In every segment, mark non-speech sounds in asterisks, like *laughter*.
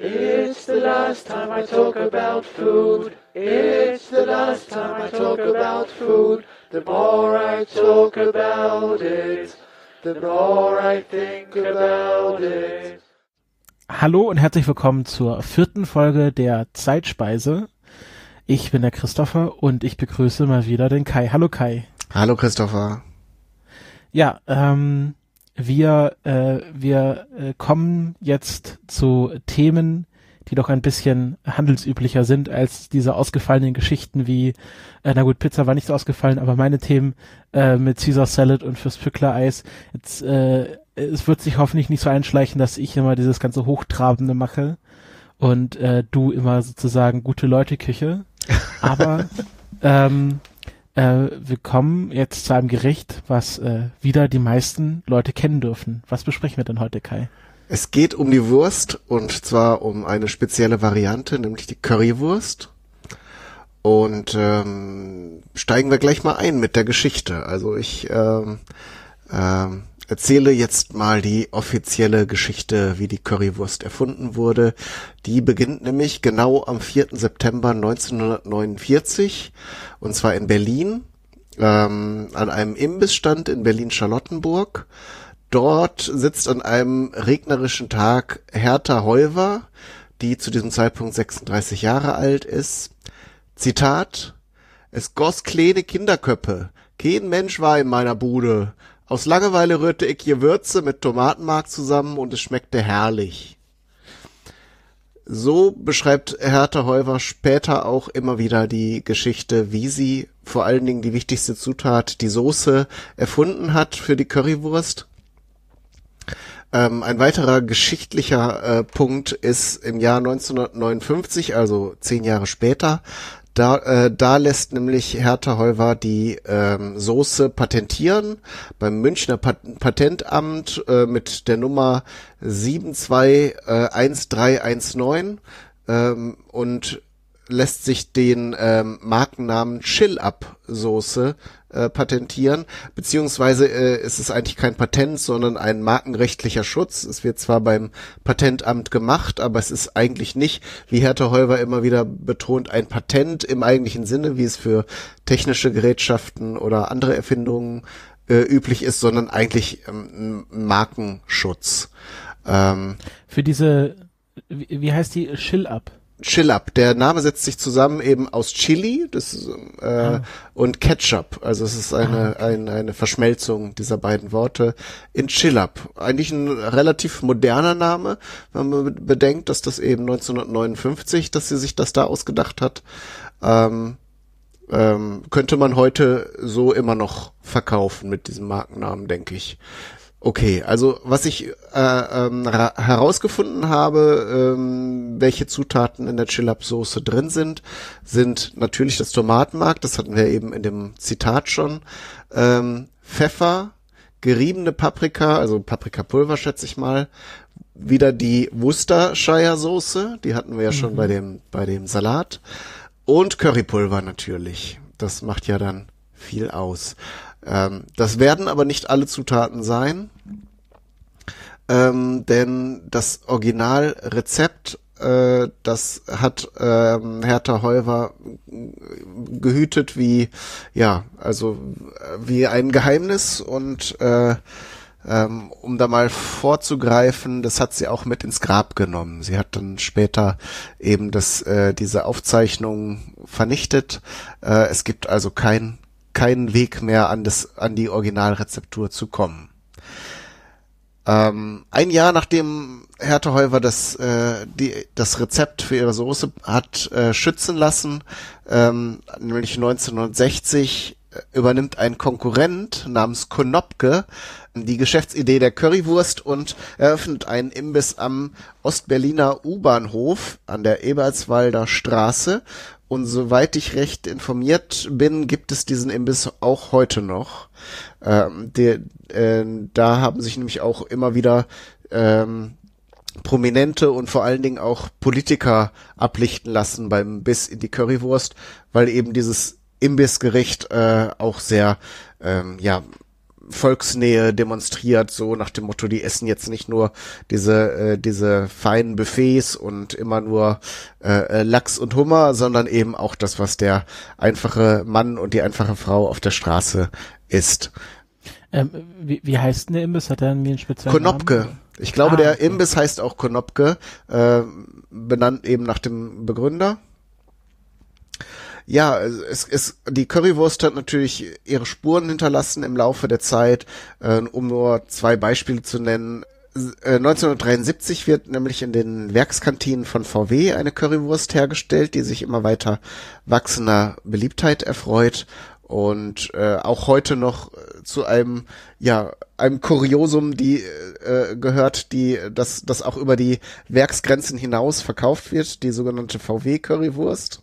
It's the last time I talk about food. It's the last time I talk about food. The more I talk about it, the more I think about it. Hallo und herzlich willkommen zur vierten Folge der Zeitspeise. Ich bin der Christopher und ich begrüße mal wieder den Kai. Hallo Kai. Hallo Christopher. Ja, ähm, wir, äh, wir äh, kommen jetzt zu Themen, die doch ein bisschen handelsüblicher sind als diese ausgefallenen Geschichten wie, äh, na gut, Pizza war nicht so ausgefallen, aber meine Themen äh, mit Caesar Salad und fürs Pückler Eis. Jetzt, äh, es wird sich hoffentlich nicht so einschleichen, dass ich immer dieses ganze Hochtrabende mache und äh, du immer sozusagen gute Leute Küche. Aber *laughs* ähm, äh, wir kommen jetzt zu einem Gericht, was äh, wieder die meisten Leute kennen dürfen. Was besprechen wir denn heute, Kai? Es geht um die Wurst und zwar um eine spezielle Variante, nämlich die Currywurst. Und ähm, steigen wir gleich mal ein mit der Geschichte. Also ich ähm, ähm, erzähle jetzt mal die offizielle Geschichte, wie die Currywurst erfunden wurde. Die beginnt nämlich genau am 4. September 1949 und zwar in Berlin ähm, an einem Imbissstand in Berlin-Charlottenburg. Dort sitzt an einem regnerischen Tag Hertha Heuwer, die zu diesem Zeitpunkt 36 Jahre alt ist. Zitat, es goss kleine Kinderköppe. Kein Mensch war in meiner Bude. Aus Langeweile rührte ich Gewürze mit Tomatenmark zusammen und es schmeckte herrlich. So beschreibt Hertha Heuwer später auch immer wieder die Geschichte, wie sie vor allen Dingen die wichtigste Zutat, die Soße, erfunden hat für die Currywurst. Ähm, ein weiterer geschichtlicher äh, Punkt ist im Jahr 1959, also zehn Jahre später, da, äh, da lässt nämlich Hertha Heuwer die ähm, Soße patentieren beim Münchner Pat Patentamt äh, mit der Nummer 721319 äh, ähm, und lässt sich den ähm, Markennamen Chill-Up Soße äh, patentieren, beziehungsweise äh, ist es eigentlich kein Patent, sondern ein markenrechtlicher Schutz. Es wird zwar beim Patentamt gemacht, aber es ist eigentlich nicht, wie Hertha Heuwer immer wieder betont, ein Patent im eigentlichen Sinne, wie es für technische Gerätschaften oder andere Erfindungen äh, üblich ist, sondern eigentlich ähm, Markenschutz. Ähm, für diese, wie, wie heißt die, Chill-Up? Chill Up. Der Name setzt sich zusammen eben aus Chili das, äh, ah. und Ketchup. Also es ist eine, ah, okay. eine, eine Verschmelzung dieser beiden Worte in Chill Up. Eigentlich ein relativ moderner Name, wenn man bedenkt, dass das eben 1959, dass sie sich das da ausgedacht hat. Ähm, ähm, könnte man heute so immer noch verkaufen mit diesem Markennamen, denke ich. Okay, also was ich äh, ähm, herausgefunden habe, ähm, welche Zutaten in der Chillab-Soße drin sind, sind natürlich das Tomatenmark, das hatten wir eben in dem Zitat schon, ähm, Pfeffer, geriebene Paprika, also Paprikapulver schätze ich mal, wieder die Worcestershire-Soße, die hatten wir ja mhm. schon bei dem bei dem Salat und Currypulver natürlich. Das macht ja dann viel aus. Ähm, das werden aber nicht alle Zutaten sein, ähm, denn das Originalrezept, äh, das hat ähm, Hertha Heuwer gehütet wie, ja, also wie ein Geheimnis und äh, ähm, um da mal vorzugreifen, das hat sie auch mit ins Grab genommen. Sie hat dann später eben das, äh, diese Aufzeichnung vernichtet. Äh, es gibt also kein keinen Weg mehr an das, an die Originalrezeptur zu kommen. Ähm, ein Jahr nachdem Hertha Heuwer das, äh, die, das Rezept für ihre Soße hat äh, schützen lassen, ähm, nämlich 1960 äh, übernimmt ein Konkurrent namens Konopke die Geschäftsidee der Currywurst und eröffnet einen Imbiss am Ostberliner U-Bahnhof an der Ebertswalder Straße und soweit ich recht informiert bin, gibt es diesen Imbiss auch heute noch. Ähm, der, äh, da haben sich nämlich auch immer wieder ähm, Prominente und vor allen Dingen auch Politiker ablichten lassen beim Biss in die Currywurst, weil eben dieses Imbissgericht äh, auch sehr ähm, ja Volksnähe demonstriert, so nach dem Motto, die essen jetzt nicht nur diese, äh, diese feinen Buffets und immer nur äh, äh, Lachs und Hummer, sondern eben auch das, was der einfache Mann und die einfache Frau auf der Straße isst. Ähm, wie, wie heißt denn der Imbiss? Hat er einen speziellen Konopke. Namen? Ich glaube, Ah, der okay. Imbiss heißt auch Konopke, äh, benannt eben nach dem Begründer. Ja, es ist die Currywurst hat natürlich ihre Spuren hinterlassen im Laufe der Zeit. Äh, um nur zwei Beispiele zu nennen: Äh, 1973 wird nämlich in den Werkskantinen von VW eine Currywurst hergestellt, die sich immer weiter wachsender Beliebtheit erfreut und äh, auch heute noch äh, zu einem ja einem Kuriosum die äh, gehört, die das das auch über die Werksgrenzen hinaus verkauft wird, die sogenannte VW Currywurst,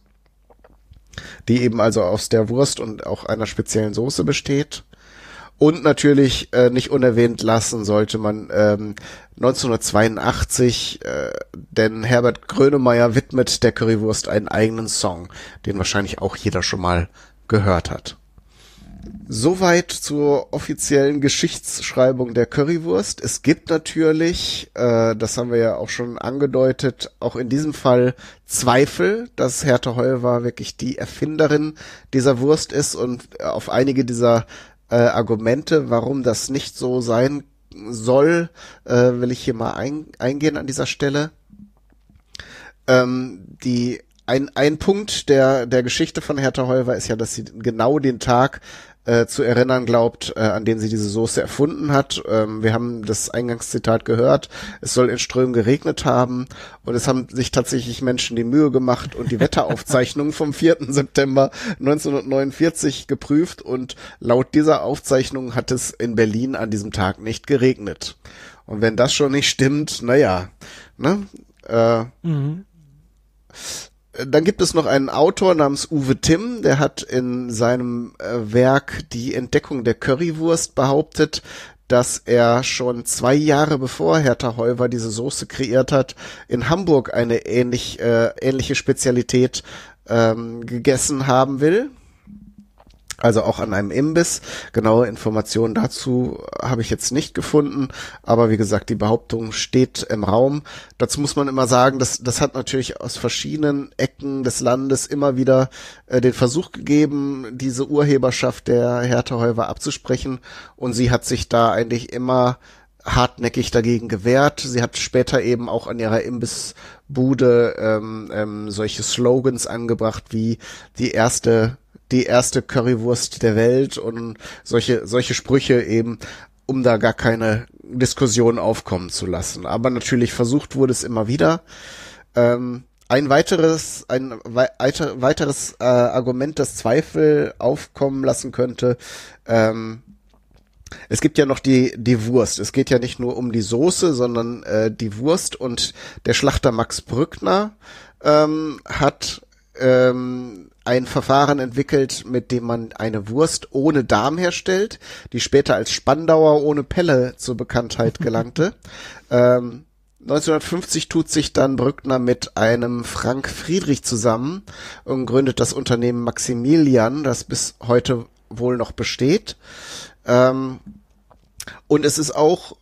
die eben also aus der Wurst und auch einer speziellen Soße besteht. Und natürlich äh, nicht unerwähnt lassen sollte man ähm, 1982, äh, denn Herbert Grönemeyer widmet der Currywurst einen eigenen Song, den wahrscheinlich auch jeder schon mal gehört hat. Soweit zur offiziellen Geschichtsschreibung der Currywurst. Es gibt natürlich, äh, das haben wir ja auch schon angedeutet, auch in diesem Fall Zweifel, dass Hertha Heuer wirklich die Erfinderin dieser Wurst ist und auf einige dieser äh, Argumente, warum das nicht so sein soll, äh, will ich hier mal ein, eingehen an dieser Stelle. Ähm, die ein, ein Punkt der, der Geschichte von Hertha Heuer ist ja, dass sie genau den Tag äh, zu erinnern glaubt, äh, an dem sie diese Soße erfunden hat. Ähm, wir haben das Eingangszitat gehört. Es soll in Strömen geregnet haben und es haben sich tatsächlich Menschen die Mühe gemacht und die Wetteraufzeichnung vom 4. *laughs* September 1949 geprüft und laut dieser Aufzeichnung hat es in Berlin an diesem Tag nicht geregnet. Und wenn das schon nicht stimmt, naja, ne? Äh, Mhm. Dann gibt es noch einen Autor namens Uwe Timm, der hat in seinem äh, Werk Die Entdeckung der Currywurst behauptet, dass er schon zwei Jahre bevor Hertha Heuwer diese Soße kreiert hat, in Hamburg eine ähnlich, äh, ähnliche Spezialität ähm, gegessen haben will. Also auch an einem Imbiss. Genaue Informationen dazu habe ich jetzt nicht gefunden. Aber wie gesagt, die Behauptung steht im Raum. Dazu muss man immer sagen, dass das hat natürlich aus verschiedenen Ecken des Landes immer wieder äh, den Versuch gegeben, diese Urheberschaft der Hertha Heuwer abzusprechen. Und sie hat sich da eigentlich immer hartnäckig dagegen gewehrt. Sie hat später eben auch an ihrer Imbissbude ähm, ähm, solche Slogans angebracht wie die erste die erste Currywurst der Welt und solche solche Sprüche eben, um da gar keine Diskussion aufkommen zu lassen. Aber natürlich versucht wurde es immer wieder. Ähm, ein weiteres, ein wei weiter- weiteres äh, Argument, das Zweifel aufkommen lassen könnte, ähm, es gibt ja noch die, die Wurst. Es geht ja nicht nur um die Soße, sondern äh, die Wurst und der Schlachter Max Brückner ähm, hat ähm, ein Verfahren entwickelt, mit dem man eine Wurst ohne Darm herstellt, die später als Spandauer ohne Pelle zur Bekanntheit gelangte. *laughs* ähm, 1950 tut sich dann Brückner mit einem Frank Friedrich zusammen und gründet das Unternehmen Maximilian, das bis heute wohl noch besteht. Ähm, und es ist auch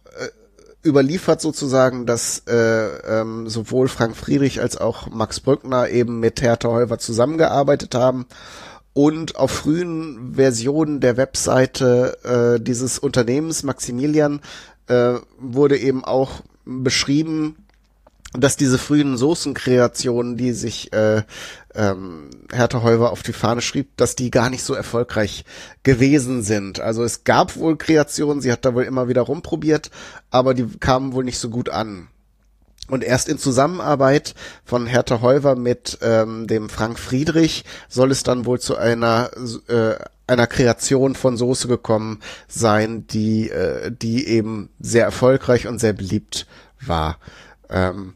überliefert sozusagen, dass äh, ähm, sowohl Frank Friedrich als auch Max Brückner eben mit Hertha Heuwer zusammengearbeitet haben. Und auf frühen Versionen der Webseite äh, dieses Unternehmens Maximilian äh, wurde eben auch beschrieben, dass diese frühen Soßenkreationen, die sich äh, ähm, Hertha Heuwer auf die Fahne schrieb, dass die gar nicht so erfolgreich gewesen sind. Also es gab wohl Kreationen, sie hat da wohl immer wieder rumprobiert, aber die kamen wohl nicht so gut an. Und erst in Zusammenarbeit von Hertha Heuwer mit ähm, dem Frank Friedrich soll es dann wohl zu einer äh, einer Kreation von Soße gekommen sein, die äh, die eben sehr erfolgreich und sehr beliebt war. Ähm,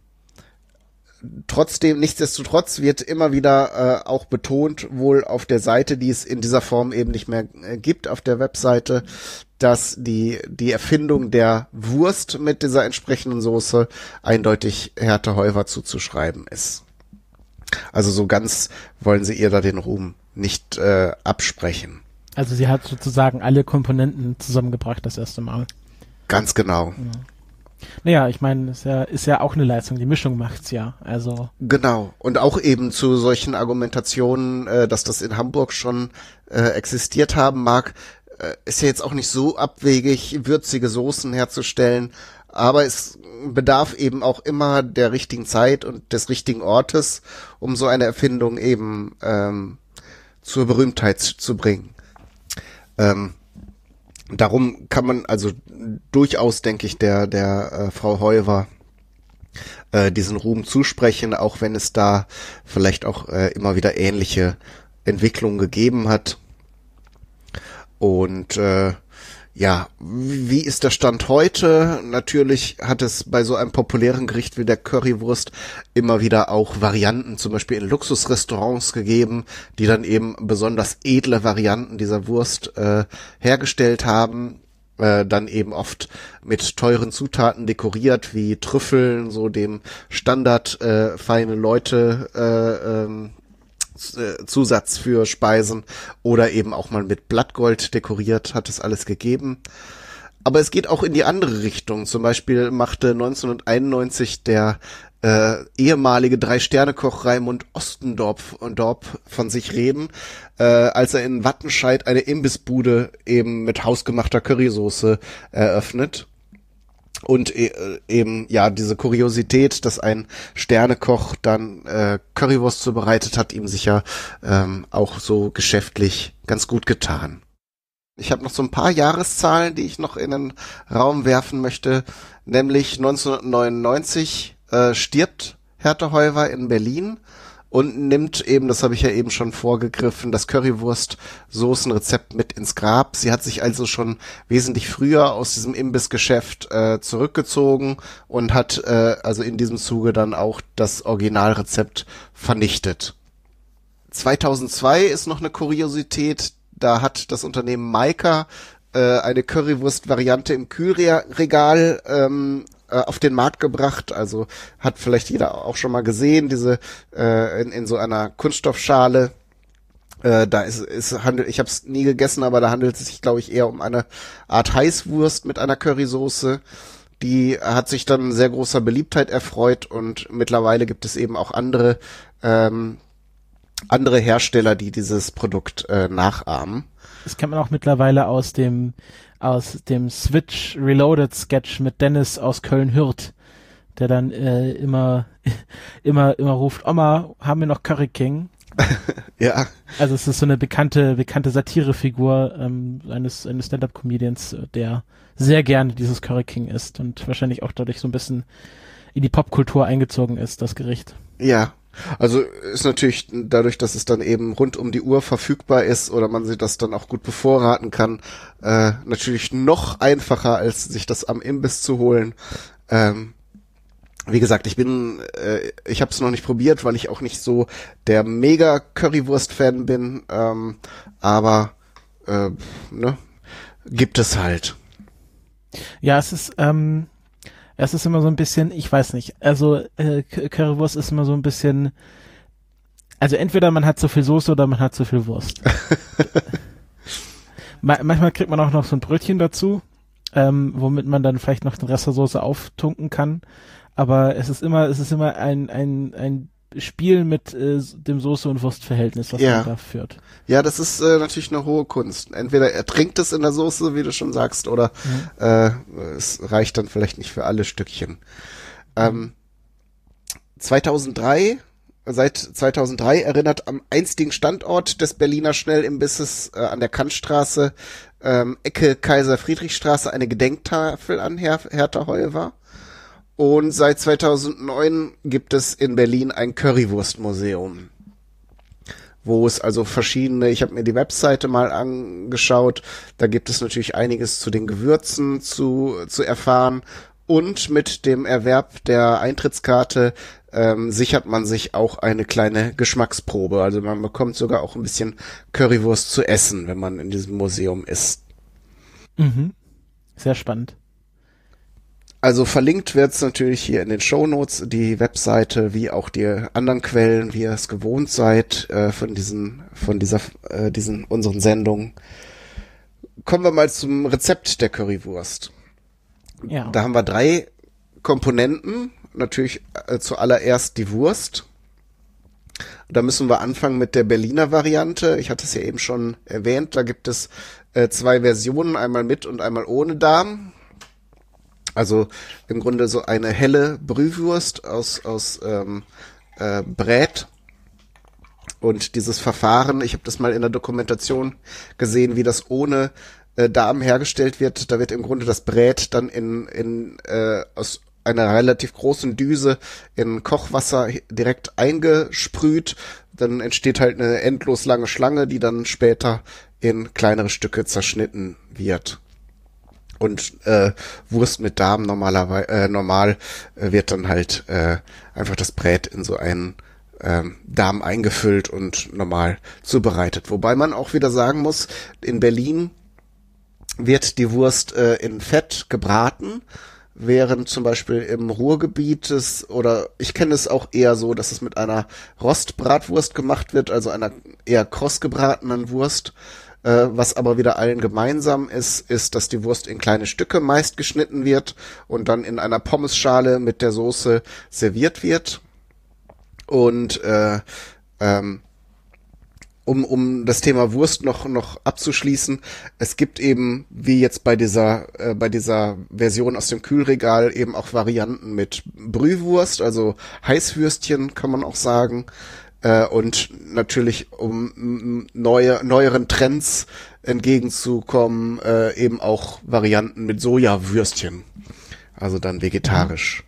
trotzdem, nichtsdestotrotz wird immer wieder äh, auch betont, wohl auf der Seite, die es in dieser Form eben nicht mehr äh, gibt, auf der Webseite, dass die, die Erfindung der Wurst mit dieser entsprechenden Soße eindeutig Hertha Heuwer zuzuschreiben ist. Also so ganz wollen sie ihr da den Ruhm nicht äh, absprechen. Also sie hat sozusagen alle Komponenten zusammengebracht das erste Mal. Ganz genau. Ja. Naja, ich meine, ist ja, ist ja auch eine Leistung, die Mischung macht's ja. Also. Genau. Und auch eben zu solchen Argumentationen, äh, dass das in Hamburg schon äh, existiert haben mag, äh, ist ja jetzt auch nicht so abwegig, würzige Soßen herzustellen, aber es bedarf eben auch immer der richtigen Zeit und des richtigen Ortes, um so eine Erfindung eben ähm, zur Berühmtheit zu bringen. Ähm, darum kann man also durchaus, denke ich, der, der äh, Frau Heuwer äh, diesen Ruhm zusprechen, auch wenn es da vielleicht auch äh, immer wieder ähnliche Entwicklungen gegeben hat. Und äh, ja, wie ist der Stand heute? Natürlich hat es bei so einem populären Gericht wie der Currywurst immer wieder auch Varianten, zum Beispiel in Luxusrestaurants gegeben, die dann eben besonders edle Varianten dieser Wurst äh, hergestellt haben. Äh, dann eben oft mit teuren Zutaten dekoriert, wie Trüffeln, so dem Standard äh, feine Leute äh, ähm, äh, Zusatz für Speisen oder eben auch mal mit Blattgold dekoriert, hat es alles gegeben. Aber es geht auch in die andere Richtung. Zum Beispiel machte 1991 der äh, ehemalige Drei-Sterne-Koch Raimund Ostendorf Dorp von sich reden, äh, als er in Wattenscheid eine Imbissbude eben mit hausgemachter Currysoße eröffnet. Und äh, eben, ja, diese Kuriosität, dass ein Sternekoch dann äh, Currywurst zubereitet hat, ihm sicher ähm, auch so geschäftlich ganz gut getan. Ich habe noch so ein paar Jahreszahlen, die ich noch in den Raum werfen möchte. Nämlich 1999 äh, stirbt Hertha Heuwer in Berlin und nimmt eben, das habe ich ja eben schon vorgegriffen, das Currywurst-Soßenrezept mit ins Grab. Sie hat sich also schon wesentlich früher aus diesem Imbissgeschäft äh, zurückgezogen und hat äh, also in diesem Zuge dann auch das Originalrezept vernichtet. 2002 ist noch eine Kuriosität, da hat das Unternehmen Maika äh, eine Currywurst-Variante im Kühlregal ähm, äh, auf den Markt gebracht. Also hat vielleicht jeder auch schon mal gesehen, diese äh, in, in so einer Kunststoffschale. Äh, da ist, ist handelt, ich habe es nie gegessen, aber da handelt es sich, glaube ich, eher um eine Art Heißwurst mit einer Currysoße. Die hat sich dann sehr großer Beliebtheit erfreut und mittlerweile gibt es eben auch andere ähm, andere Hersteller, die dieses Produkt äh, nachahmen. Das kennt man auch mittlerweile aus dem aus dem Switch Reloaded Sketch mit Dennis aus Köln-Hürth, der dann äh, immer, *laughs* immer, immer ruft, Oma, haben wir noch Curry King? *laughs* ja. Also es ist so eine bekannte, bekannte Satirefigur ähm, eines, eines Stand-Up-Comedians, der sehr gerne dieses Curry King isst und wahrscheinlich auch dadurch so ein bisschen in die Popkultur eingezogen ist, das Gericht. Ja, also ist natürlich dadurch, dass es dann eben rund um die Uhr verfügbar ist oder man sich das dann auch gut bevorraten kann, äh, natürlich noch einfacher, als sich das am Imbiss zu holen. Ähm, wie gesagt, ich bin, äh, ich habe es noch nicht probiert, weil ich auch nicht so der mega Currywurst-Fan bin, ähm, aber äh, ne, gibt es halt. Ja, es ist, ähm, es ist immer so ein bisschen, ich weiß nicht, also äh, Currywurst ist immer so ein bisschen, also entweder man hat zu viel Soße oder man hat zu viel Wurst. *laughs* Ma manchmal kriegt man auch noch so ein Brötchen dazu, ähm, womit man dann vielleicht noch den Rest der Soße auftunken kann. Aber es ist immer, es ist immer ein, ein, ein Spiel mit äh, dem Soße- und Wurstverhältnis, was ja. man da führt. Ja, das ist äh, natürlich eine hohe Kunst. Entweder er trinkt es in der Soße, wie du schon sagst, oder mhm. äh, es reicht dann vielleicht nicht für alle Stückchen. Ähm, 2003 seit 2003 erinnert am einstigen Standort des Berliner Schnellimbisses äh, an der Kantstraße ähm, Ecke Kaiser Friedrichstraße eine Gedenktafel an Her Hertha Heuwer. Und seit 2009 gibt es in Berlin ein Currywurstmuseum, wo es also verschiedene, ich habe mir die Webseite mal angeschaut, da gibt es natürlich einiges zu den Gewürzen zu, zu erfahren. Und mit dem Erwerb der Eintrittskarte ähm, sichert man sich auch eine kleine Geschmacksprobe. Also man bekommt sogar auch ein bisschen Currywurst zu essen, wenn man in diesem Museum ist. Mhm. Sehr spannend. Also verlinkt wird's natürlich hier in den Shownotes, die Webseite, wie auch die anderen Quellen, wie ihr es gewohnt seid, äh, von diesen, von dieser, äh, diesen, unseren Sendungen. Kommen wir mal zum Rezept der Currywurst. Ja. Da haben wir drei Komponenten. Natürlich äh, zuallererst die Wurst. Da müssen wir anfangen mit der Berliner Variante. Ich hatte es ja eben schon erwähnt. Da gibt es äh, zwei Versionen, einmal mit und einmal ohne Darm. Also im Grunde so eine helle Brühwurst aus, aus ähm, äh, Brät. Und dieses Verfahren, ich habe das mal in der Dokumentation gesehen, wie das ohne äh, Darm hergestellt wird. Da wird im Grunde das Brät dann in, in äh, aus einer relativ großen Düse in Kochwasser direkt eingesprüht. Dann entsteht halt eine endlos lange Schlange, die dann später in kleinere Stücke zerschnitten wird. Und äh, Wurst mit Darm normalerweise äh, normal äh, wird dann halt äh, einfach das Brät in so einen ähm, Darm eingefüllt und normal zubereitet. Wobei man auch wieder sagen muss, in Berlin wird die Wurst äh, in Fett gebraten, während zum Beispiel im Ruhrgebiet es, oder ich kenne es auch eher so, dass es mit einer Rostbratwurst gemacht wird, also einer eher kross gebratenen Wurst. Äh, was aber wieder allen gemeinsam ist, ist, dass die Wurst in kleine Stücke meist geschnitten wird und dann in einer Pommesschale mit der Soße serviert wird. Und äh, ähm, um, um das Thema Wurst noch, noch abzuschließen, es gibt eben, wie jetzt bei dieser, äh, bei dieser Version aus dem Kühlregal, eben auch Varianten mit Brühwurst, also Heißwürstchen kann man auch sagen. Äh, und natürlich, um neue, neueren Trends entgegenzukommen, äh, eben auch Varianten mit Sojawürstchen. Also dann vegetarisch.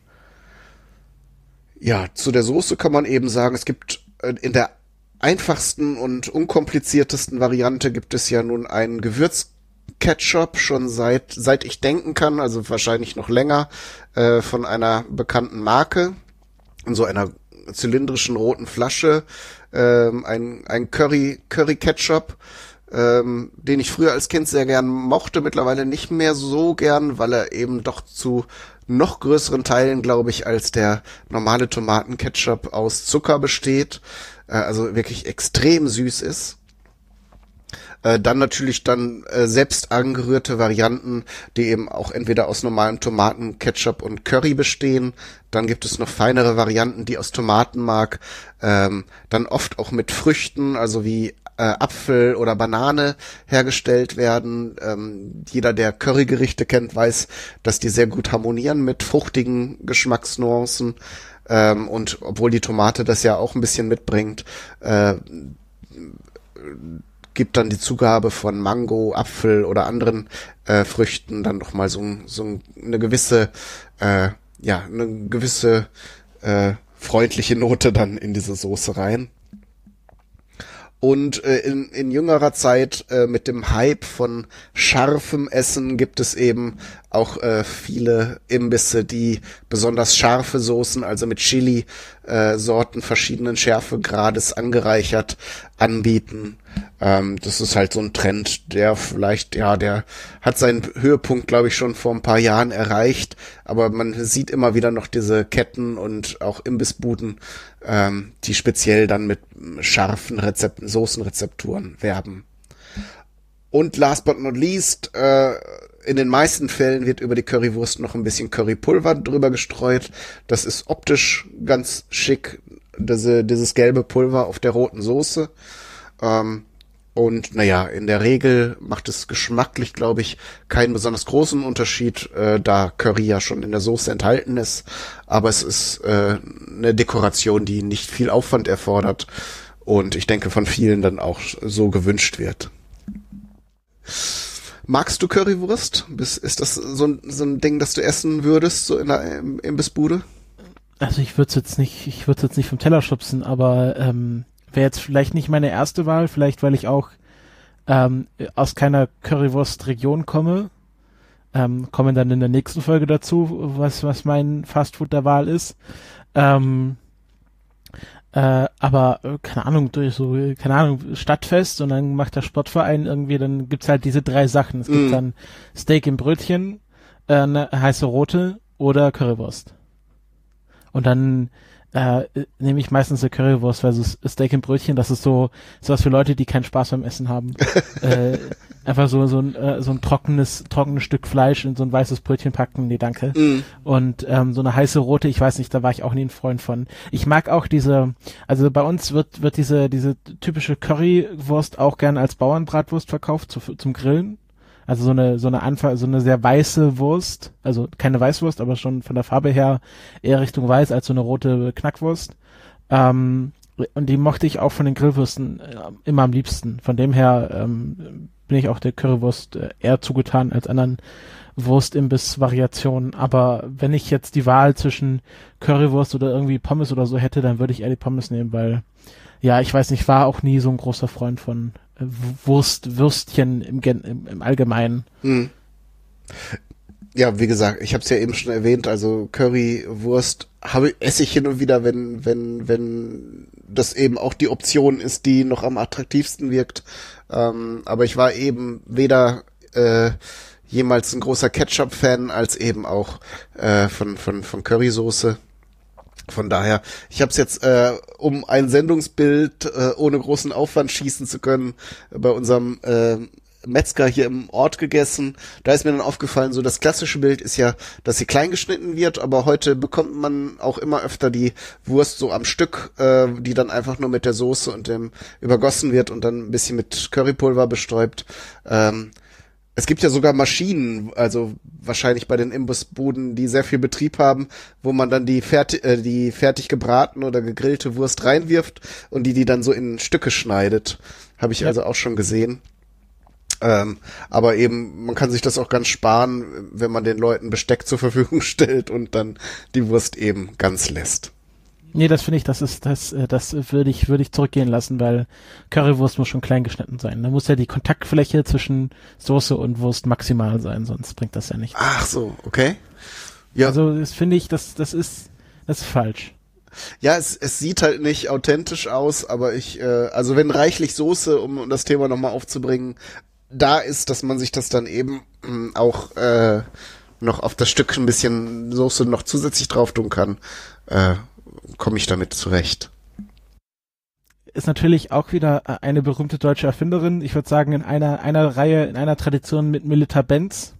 Ja, zu der Soße kann man eben sagen, es gibt äh, in der einfachsten und unkompliziertesten Variante gibt es ja nun einen Gewürzketchup schon seit seit ich denken kann, also wahrscheinlich noch länger äh, von einer bekannten Marke in so einer zylindrischen roten Flasche, ähm, ein ein Curry Curry Ketchup, ähm, den ich früher als Kind sehr gern mochte, mittlerweile nicht mehr so gern, weil er eben doch zu noch größeren Teilen, glaube ich, als der normale Tomatenketchup aus Zucker besteht äh, also wirklich extrem süß ist. Äh, dann natürlich dann äh, selbst angerührte Varianten, die eben auch entweder aus normalem Tomaten, Ketchup und Curry bestehen. Dann gibt es noch feinere Varianten, die aus Tomatenmark, ähm, dann oft auch mit Früchten, also wie äh, Apfel oder Banane hergestellt werden. Ähm, jeder, der Currygerichte kennt, weiß, dass die sehr gut harmonieren mit fruchtigen Geschmacksnuancen. Ähm, und obwohl die Tomate das ja auch ein bisschen mitbringt, äh, gibt dann die Zugabe von Mango, Apfel oder anderen äh, Früchten dann noch mal so, so eine gewisse, äh, ja, eine gewisse äh, freundliche Note dann in diese Soße rein. Und äh, in, in jüngerer Zeit äh, mit dem Hype von scharfem Essen gibt es eben auch äh, viele Imbisse, die besonders scharfe Soßen, also mit Chili-Sorten äh, verschiedenen Schärfegrades angereichert anbieten. Ähm, das ist halt so ein Trend, der vielleicht, ja, der hat seinen Höhepunkt, glaube ich, schon vor ein paar Jahren erreicht, aber man sieht immer wieder noch diese Ketten und auch Imbissbuden, ähm, die speziell dann mit scharfen Rezepten, Soßenrezepturen werben. Und last but not least, äh, in den meisten Fällen wird über die Currywurst noch ein bisschen Currypulver drüber gestreut. Das ist optisch ganz schick, diese, dieses gelbe Pulver auf der roten Soße. Ähm, und naja, in der Regel macht es geschmacklich, glaube ich, keinen besonders großen Unterschied, äh, da Curry ja schon in der Soße enthalten ist. Aber es ist äh, eine Dekoration, die nicht viel Aufwand erfordert und ich denke von vielen dann auch so gewünscht wird. Magst du Currywurst? Ist das so ein, so ein Ding, das du essen würdest, so in der Imbissbude? Also ich würde es jetzt nicht, ich würde jetzt nicht vom Teller schubsen, aber ähm, wäre jetzt vielleicht nicht meine erste Wahl, vielleicht weil ich auch ähm, aus keiner Currywurst-Region komme. Ähm, kommen dann in der nächsten Folge dazu, was, was mein Fastfood der Wahl ist. Ähm, äh, aber äh, keine Ahnung, durch so, keine Ahnung, Stadtfest und dann macht der Sportverein irgendwie, dann gibt's halt diese drei Sachen. Es gibt mm. dann Steak im Brötchen, äh, eine heiße rote oder Currywurst. Und dann äh, nehme ich meistens eine Currywurst versus Steak und Brötchen. Das ist so sowas für Leute, die keinen Spaß beim Essen haben. *laughs* äh, einfach so so ein äh, so ein trockenes trockenes Stück Fleisch in so ein weißes Brötchen packen. Nee, danke. Mm. Und ähm, so eine heiße rote, ich weiß nicht, da war ich auch nie ein Freund von. Ich mag auch diese, also bei uns wird wird diese diese typische Currywurst auch gerne als Bauernbratwurst verkauft zu, zum Grillen. Also so eine, so eine Anfang, so eine sehr weiße Wurst, also keine Weißwurst, aber schon von der Farbe her eher Richtung weiß als so eine rote Knackwurst. Ähm, und die mochte ich auch von den Grillwürsten äh, immer am liebsten. Von dem her ähm, bin ich auch der Currywurst äh, eher zugetan als anderen Wurstimbiss-Variationen. Aber wenn ich jetzt die Wahl zwischen Currywurst oder irgendwie Pommes oder so hätte, dann würde ich eher die Pommes nehmen, weil ja, ich weiß nicht, war auch nie so ein großer Freund von Wurst, Würstchen im, im, im Allgemeinen. Hm. Ja, wie gesagt, ich habe es ja eben schon erwähnt, also Currywurst habe esse ich hin und wieder, wenn wenn wenn das eben auch die Option ist, die noch am attraktivsten wirkt. Ähm, aber ich war eben weder äh, jemals ein großer Ketchup-Fan als eben auch äh, von von von Currysoße. Von daher, ich habe es jetzt, äh, um ein Sendungsbild äh, ohne großen Aufwand schießen zu können, bei unserem äh, Metzger hier im Ort gegessen. Da ist mir dann aufgefallen, so das klassische Bild ist ja, dass sie klein geschnitten wird, aber heute bekommt man auch immer öfter die Wurst so am Stück, äh, die dann einfach nur mit der Soße und dem übergossen wird und dann ein bisschen mit Currypulver bestäubt. Ähm, es gibt ja sogar Maschinen, also wahrscheinlich bei den Imbusbuden, die sehr viel Betrieb haben, wo man dann die, fertig, äh, die fertig gebratene oder gegrillte Wurst reinwirft und die die dann so in Stücke schneidet. Habe ich ja. also auch schon gesehen. Ähm, aber eben, man kann sich das auch ganz sparen, wenn man den Leuten Besteck zur Verfügung *laughs* stellt und dann die Wurst eben ganz lässt. Nee, das finde ich, das ist, das, äh, das würde ich, würde ich zurückgehen lassen, weil Currywurst muss schon klein geschnitten sein. Da muss ja die Kontaktfläche zwischen Soße und Wurst maximal sein, sonst bringt das ja nicht. Ach so, okay. Ja. Also, das finde ich, das, das ist, das ist falsch. Ja, es, es sieht halt nicht authentisch aus, aber ich, äh, also wenn reichlich Soße, um, um das Thema nochmal aufzubringen, da ist, dass man sich das dann eben äh, auch äh, noch auf das Stück ein bisschen Soße noch zusätzlich drauf tun kann, äh, komme ich damit zurecht. Ist natürlich auch wieder äh, eine berühmte deutsche Erfinderin. Ich würde sagen, in einer, einer Reihe, in einer Tradition mit Milita Benz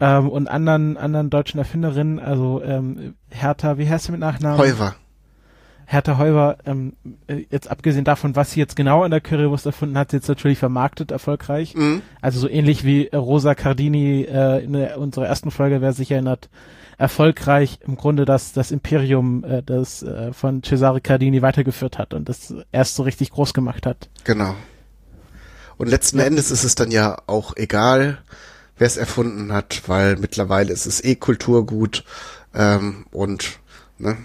ähm, und anderen, anderen deutschen Erfinderinnen. Also ähm, Hertha, wie heißt sie mit Nachnamen? Heuwer. Hertha Heuwer, ähm, äh, jetzt abgesehen davon, was sie jetzt genau an der Currywurst erfunden hat, jetzt natürlich vermarktet erfolgreich. Mhm. Also so ähnlich wie Rosa Cardini äh, in der, unserer ersten Folge, wer sich erinnert, erfolgreich im Grunde das, das Imperium äh, das äh, von Cesare Cardini weitergeführt hat und das erst so richtig groß gemacht hat. Genau. Und letzten ja. Endes ist es dann ja auch egal, wer es erfunden hat, weil mittlerweile ist es eh Kulturgut ähm, und ne,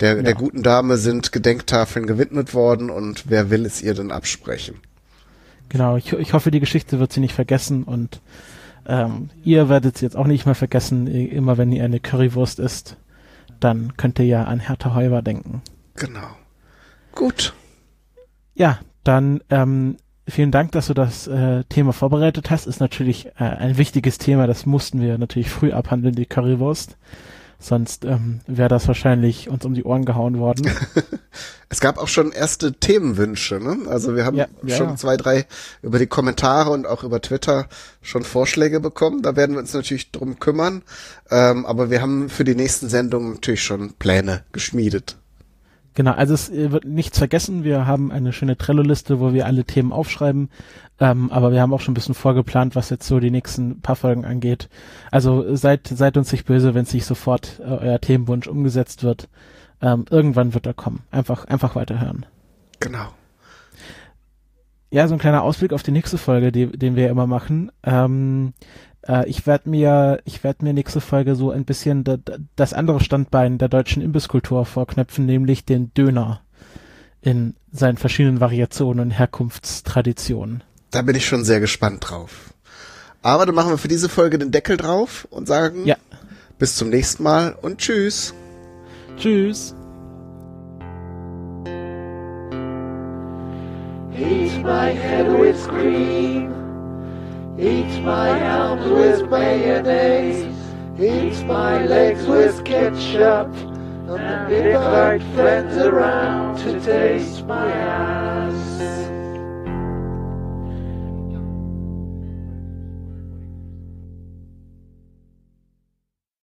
der, ja. der guten Dame sind Gedenktafeln gewidmet worden und wer will es ihr denn absprechen? Genau, ich, ich hoffe, die Geschichte wird sie nicht vergessen und ähm, ihr werdet es jetzt auch nicht mehr vergessen, immer wenn ihr eine Currywurst isst, dann könnt ihr ja an Hertha Heuber denken. Genau. Gut. Ja, dann ähm, vielen Dank, dass du das äh, Thema vorbereitet hast. Ist natürlich äh, ein wichtiges Thema, das mussten wir natürlich früh abhandeln, die Currywurst. Sonst ähm, wäre das wahrscheinlich uns um die Ohren gehauen worden. *laughs* es gab auch schon erste Themenwünsche, ne? Also wir haben ja, schon ja. zwei, drei über die Kommentare und auch über Twitter schon Vorschläge bekommen. Da werden wir uns natürlich drum kümmern. Ähm, aber wir haben für die nächsten Sendungen natürlich schon Pläne geschmiedet. Genau, also es wird nichts vergessen. Wir haben eine schöne Trello-Liste, wo wir alle Themen aufschreiben. Ähm, aber wir haben auch schon ein bisschen vorgeplant, was jetzt so die nächsten paar Folgen angeht. Also seid, seid uns nicht böse, wenn es nicht sofort äh, euer Themenwunsch umgesetzt wird. Ähm, irgendwann wird er kommen. Einfach, einfach weiterhören. Genau. Ja, so ein kleiner Ausblick auf die nächste Folge, die, den wir immer machen. Ähm, äh, ich werde mir, ich werde mir nächste Folge so ein bisschen da, das andere Standbein der deutschen Imbisskultur vorknöpfen, nämlich den Döner in seinen verschiedenen Variationen und Herkunftstraditionen. Da bin ich schon sehr gespannt drauf. Aber dann machen wir für diese Folge den Deckel drauf und sagen ja. bis zum nächsten Mal und tschüss. Tschüss. Eat my head with cream. Eat my arms with mayonnaise. eats my legs with ketchup. And the big white friends around to taste my ass.